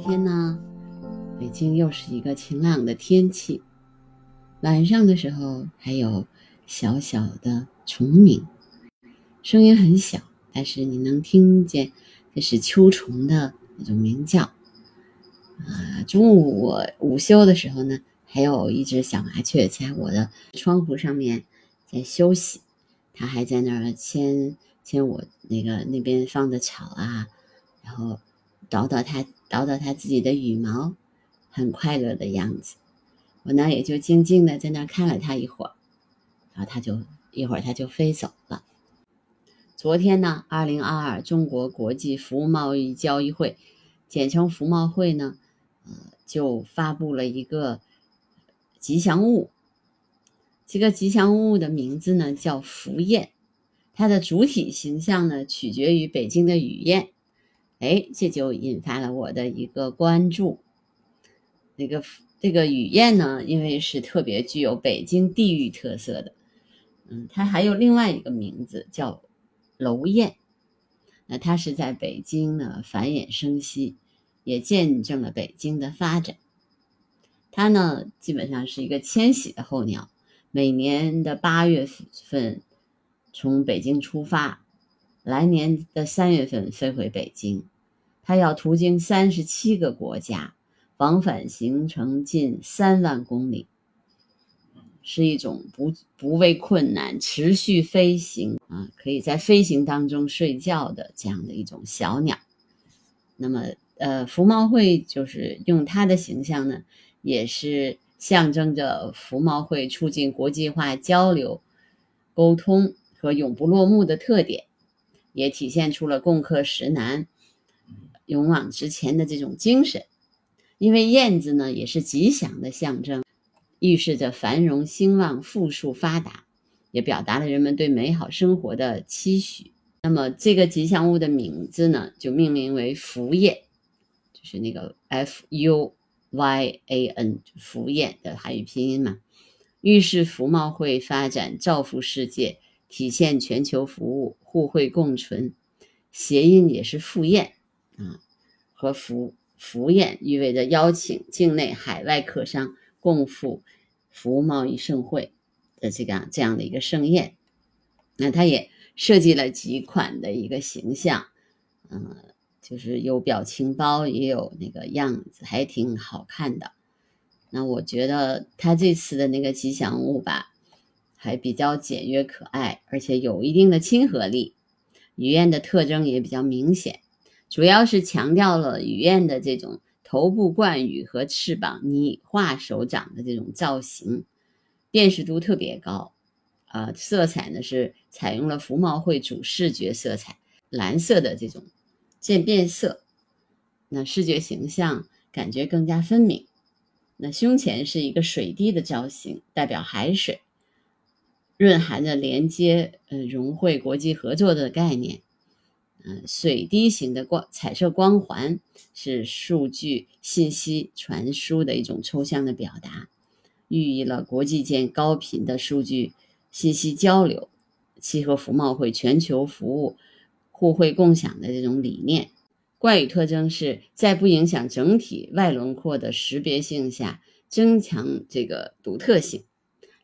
天呢，北京又是一个晴朗的天气。晚上的时候还有小小的虫鸣，声音很小，但是你能听见，这是秋虫的那种鸣叫。啊，中午我午休的时候呢，还有一只小麻雀在我的窗户上面在休息，它还在那儿牵牵我那个那边放的草啊，然后捣捣它叨叨它自己的羽毛，很快乐的样子。我呢也就静静的在那看了它一会儿，然后它就一会儿它就飞走了。昨天呢，二零二二中国国际服务贸易交易会，简称服贸会呢，呃，就发布了一个吉祥物。这个吉祥物的名字呢叫福燕，它的主体形象呢取决于北京的雨燕。哎，这就引发了我的一个关注。那个。这个雨燕呢，因为是特别具有北京地域特色的，嗯，它还有另外一个名字叫楼燕，那它是在北京呢繁衍生息，也见证了北京的发展。它呢基本上是一个迁徙的候鸟，每年的八月份从北京出发，来年的三月份飞回北京，它要途经三十七个国家。往返行程近三万公里，是一种不不畏困难、持续飞行啊，可以在飞行当中睡觉的这样的一种小鸟。那么，呃，福茂会就是用它的形象呢，也是象征着福茂会促进国际化交流、沟通和永不落幕的特点，也体现出了共克时难、勇往直前的这种精神。因为燕子呢也是吉祥的象征，预示着繁荣兴旺、富庶发达，也表达了人们对美好生活的期许。那么这个吉祥物的名字呢，就命名为福燕，就是那个 F U Y A N 福燕的汉语拼音嘛，预示福茂会发展，造福世界，体现全球服务互惠共存。谐音也是赴宴啊，和福。福宴意味着邀请境内、海外客商共赴服务贸易盛会的这个这样的一个盛宴。那他也设计了几款的一个形象，嗯，就是有表情包，也有那个样子，还挺好看的。那我觉得他这次的那个吉祥物吧，还比较简约可爱，而且有一定的亲和力。雨燕的特征也比较明显。主要是强调了雨燕的这种头部冠羽和翅膀拟化手掌的这种造型，辨识度特别高。啊，色彩呢是采用了服贸会主视觉色彩蓝色的这种渐变色，那视觉形象感觉更加分明。那胸前是一个水滴的造型，代表海水，蕴含着连接、呃融汇国际合作的概念。嗯，水滴形的光彩色光环是数据信息传输的一种抽象的表达，寓意了国际间高频的数据信息交流，契合服贸会全球服务互惠共享的这种理念。怪语特征是在不影响整体外轮廓的识别性下增强这个独特性。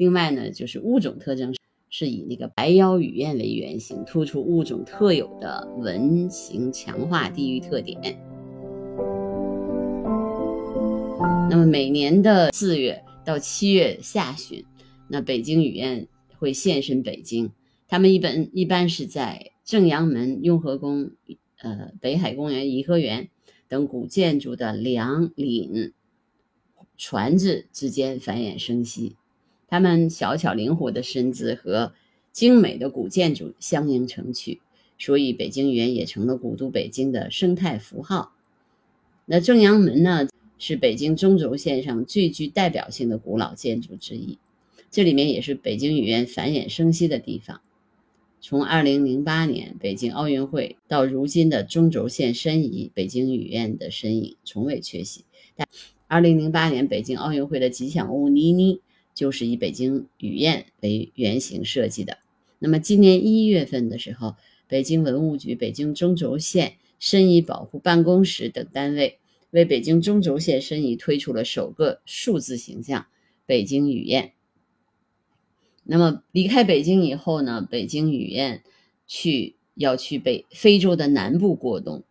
另外呢，就是物种特征。是以那个白腰雨燕为原型，突出物种特有的纹形，强化地域特点。那么每年的四月到七月下旬，那北京雨燕会现身北京。他们一般一般是在正阳门、雍和宫、呃北海公园、颐和园等古建筑的梁檩船子之间繁衍生息。它们小巧灵活的身姿和精美的古建筑相映成趣，所以北京园也成了古都北京的生态符号。那正阳门呢，是北京中轴线上最具代表性的古老建筑之一，这里面也是北京语言繁衍生息的地方。从2008年北京奥运会到如今的中轴线申遗，北京语院的身影从未缺席。但2008年北京奥运会的吉祥物妮妮。就是以北京雨燕为原型设计的。那么今年一月份的时候，北京文物局、北京中轴线申遗保护办公室等单位为北京中轴线申遗推出了首个数字形象——北京雨燕。那么离开北京以后呢？北京雨燕去要去北非洲的南部过冬，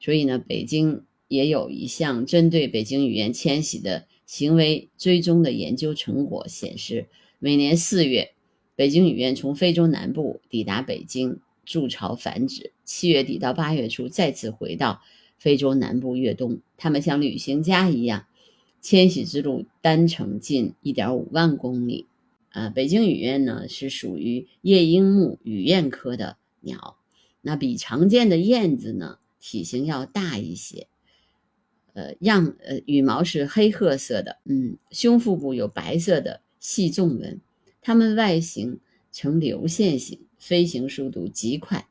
所以呢，北京也有一项针对北京雨燕迁徙的行为追踪的研究成果显示，每年四月，北京雨燕从非洲南部抵达北京筑巢繁殖，七月底到八月初再次回到非洲南部越冬。它们像旅行家一样，迁徙之路单程近一点五万公里。啊，北京雨燕呢是属于夜莺目雨燕科的鸟，那比常见的燕子呢体型要大一些，呃样呃羽毛是黑褐色的，嗯，胸腹部有白色的细纵纹，它们外形呈流线型，飞行速度极快，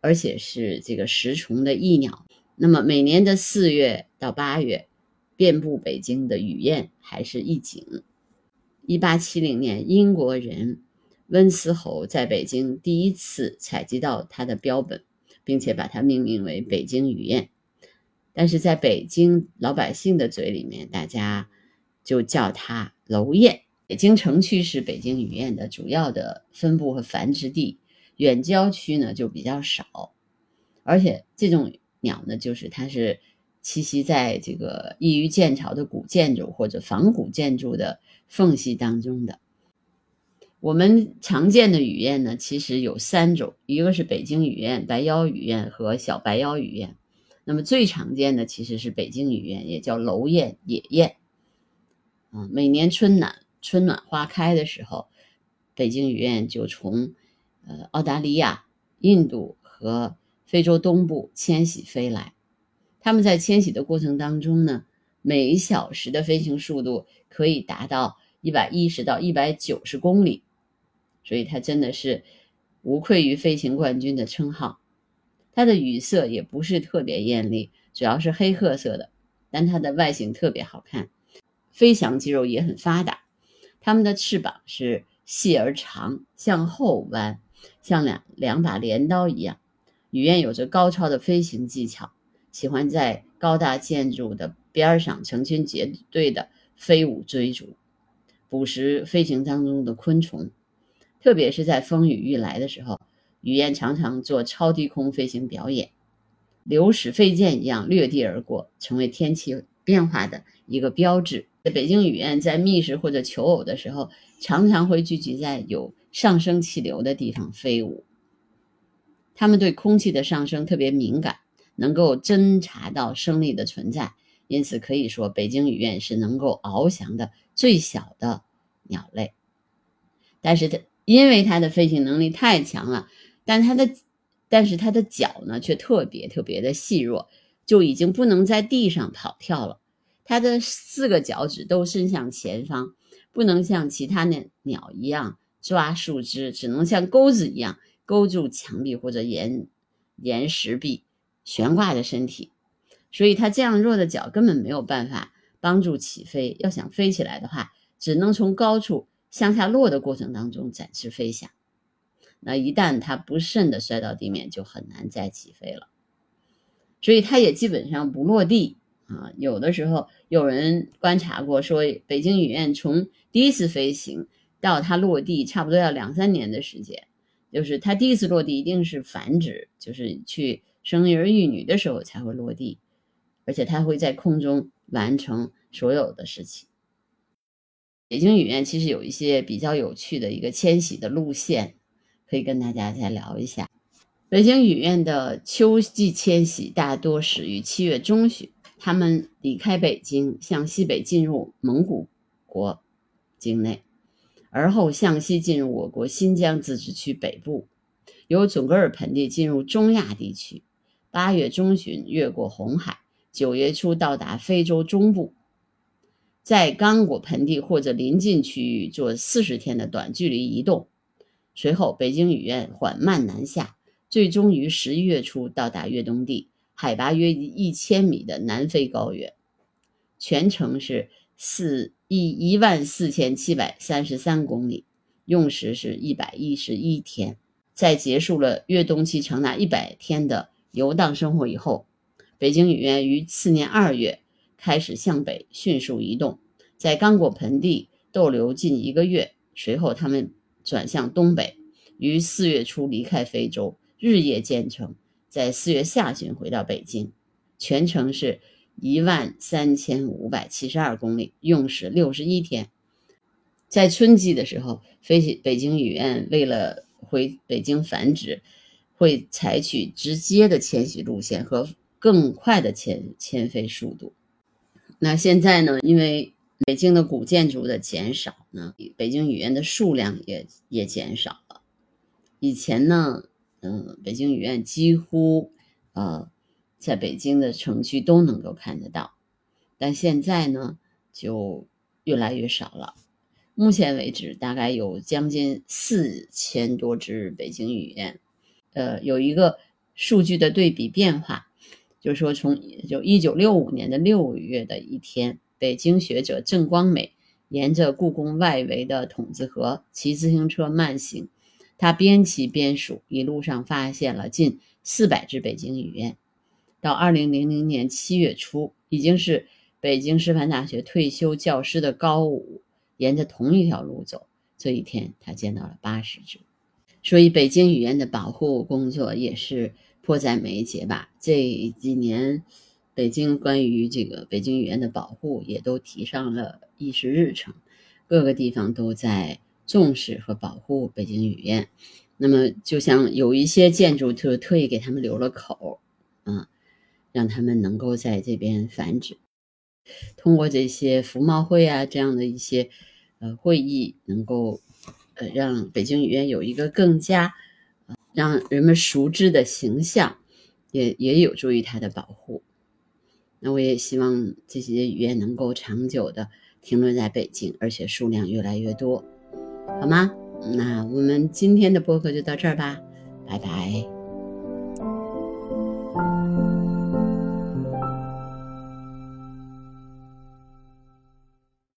而且是这个食虫的益鸟。那么每年的四月到八月，遍布北京的雨燕还是一景。一八七零年，英国人温斯侯在北京第一次采集到它的标本，并且把它命名为北京雨燕。但是在北京老百姓的嘴里面，大家就叫它楼燕。北京城区是北京雨燕的主要的分布和繁殖地，远郊区呢就比较少。而且这种鸟呢，就是它是栖息在这个易于建巢的古建筑或者仿古建筑的。缝隙当中的，我们常见的雨燕呢，其实有三种，一个是北京雨燕、白腰雨燕和小白腰雨燕。那么最常见的其实是北京雨燕，也叫楼燕、野燕。啊，每年春暖春暖花开的时候，北京雨燕就从呃澳大利亚、印度和非洲东部迁徙飞来。它们在迁徙的过程当中呢。每小时的飞行速度可以达到一百一十到一百九十公里，所以它真的是无愧于飞行冠军的称号。它的羽色也不是特别艳丽，主要是黑褐色的，但它的外形特别好看，飞翔肌肉也很发达。它们的翅膀是细而长，向后弯，像两两把镰刀一样。雨燕有着高超的飞行技巧，喜欢在高大建筑的。边上成群结队的飞舞追逐，捕食飞行当中的昆虫，特别是在风雨欲来的时候，雨燕常常做超低空飞行表演，流矢飞箭一样掠地而过，成为天气变化的一个标志。北京雨燕在觅食或者求偶的时候，常常会聚集在有上升气流的地方飞舞。它们对空气的上升特别敏感，能够侦察到生力的存在。因此可以说，北京雨燕是能够翱翔的最小的鸟类。但是它因为它的飞行能力太强了，但它的但是它的脚呢却特别特别的细弱，就已经不能在地上跑跳了。它的四个脚趾都伸向前方，不能像其他的鸟一样抓树枝，只能像钩子一样勾住墙壁或者岩岩石壁，悬挂着身体。所以它这样弱的脚根本没有办法帮助起飞。要想飞起来的话，只能从高处向下落的过程当中展翅飞翔。那一旦它不慎的摔到地面，就很难再起飞了。所以它也基本上不落地啊。有的时候有人观察过，说北京雨燕从第一次飞行到它落地，差不多要两三年的时间。就是它第一次落地一定是繁殖，就是去生儿育女的时候才会落地。而且它会在空中完成所有的事情。北京雨燕其实有一些比较有趣的一个迁徙的路线，可以跟大家再聊一下。北京雨燕的秋季迁徙大多始于七月中旬，它们离开北京，向西北进入蒙古国境内，而后向西进入我国新疆自治区北部，由准噶尔盆地进入中亚地区，八月中旬越过红海。九月初到达非洲中部，在刚果盆地或者临近区域做四十天的短距离移动，随后北京雨燕缓慢南下，最终于十一月初到达越冬地，海拔约一千米的南非高原，全程是四一一万四千七百三十三公里，用时是一百一十一天。在结束了越冬期长达一百天的游荡生活以后。北京雨燕于次年二月开始向北迅速移动，在刚果盆地逗留近一个月，随后他们转向东北，于四月初离开非洲，日夜兼程，在四月下旬回到北京，全程是一万三千五百七十二公里，用时六十一天。在春季的时候，飞北京语院为了回北京繁殖，会采取直接的迁徙路线和更快的迁迁飞速度。那现在呢？因为北京的古建筑的减少呢，北京语言的数量也也减少了。以前呢，嗯，北京语言几乎呃在北京的城区都能够看得到，但现在呢就越来越少了。目前为止，大概有将近四千多只北京语言，呃，有一个数据的对比变化，就是说，从就一九六五年的六月的一天，北京学者郑光美沿着故宫外围的筒子河骑自行车慢行，他边骑边数，一路上发现了近四百只北京语言。到二零零零年七月初，已经是北京师范大学退休教师的高武。沿着同一条路走，这一天他见到了八十只，所以北京语言的保护工作也是迫在眉睫吧。这几年，北京关于这个北京语言的保护也都提上了议事日程，各个地方都在重视和保护北京语言。那么，就像有一些建筑就特意给他们留了口，啊，让他们能够在这边繁殖。通过这些服贸会啊这样的一些呃会议，能够呃让北京语言有一个更加让人们熟知的形象，也也有助于它的保护。那我也希望这些语言能够长久的停留在北京，而且数量越来越多，好吗？那我们今天的播客就到这儿吧，拜拜。